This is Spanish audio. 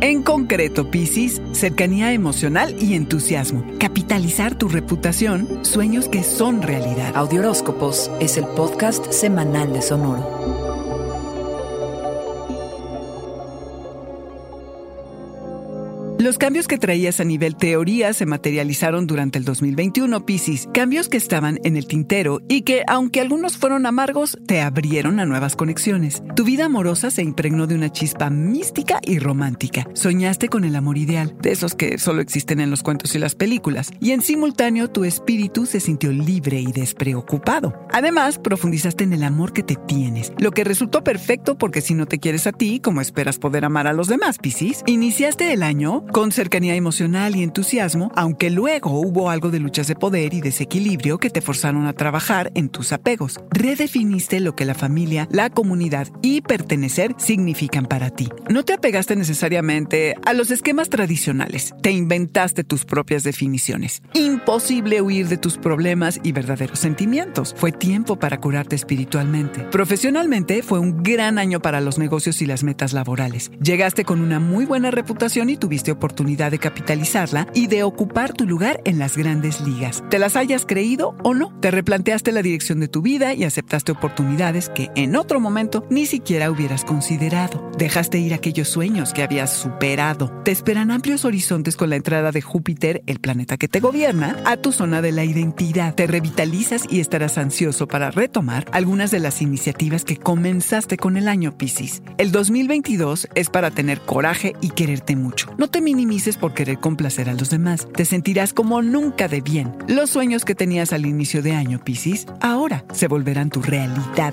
En concreto, Piscis, cercanía emocional y entusiasmo. Capitalizar tu reputación, sueños que son realidad. Audioróscopos es el podcast semanal de Sonoro. Los cambios que traías a nivel teoría se materializaron durante el 2021, Piscis. Cambios que estaban en el tintero y que, aunque algunos fueron amargos, te abrieron a nuevas conexiones. Tu vida amorosa se impregnó de una chispa mística y romántica. Soñaste con el amor ideal, de esos que solo existen en los cuentos y las películas. Y en simultáneo, tu espíritu se sintió libre y despreocupado. Además, profundizaste en el amor que te tienes, lo que resultó perfecto porque si no te quieres a ti, ¿cómo esperas poder amar a los demás, Piscis? Iniciaste el año con cercanía emocional y entusiasmo, aunque luego hubo algo de luchas de poder y desequilibrio que te forzaron a trabajar en tus apegos. Redefiniste lo que la familia, la comunidad y pertenecer significan para ti. No te apegaste necesariamente a los esquemas tradicionales, te inventaste tus propias definiciones. Imposible huir de tus problemas y verdaderos sentimientos. Fue tiempo para curarte espiritualmente. Profesionalmente fue un gran año para los negocios y las metas laborales. Llegaste con una muy buena reputación y tuviste oportunidad de capitalizarla y de ocupar tu lugar en las grandes ligas. Te las hayas creído o no, te replanteaste la dirección de tu vida y aceptaste oportunidades que en otro momento ni siquiera hubieras considerado. Dejaste ir aquellos sueños que habías superado. Te esperan amplios horizontes con la entrada de Júpiter, el planeta que te gobierna, a tu zona de la identidad. Te revitalizas y estarás ansioso para retomar algunas de las iniciativas que comenzaste con el año Pisces. El 2022 es para tener coraje y quererte mucho. No te minimices por querer complacer a los demás. Te sentirás como nunca de bien. Los sueños que tenías al inicio de año, Piscis, ahora se volverán tu realidad.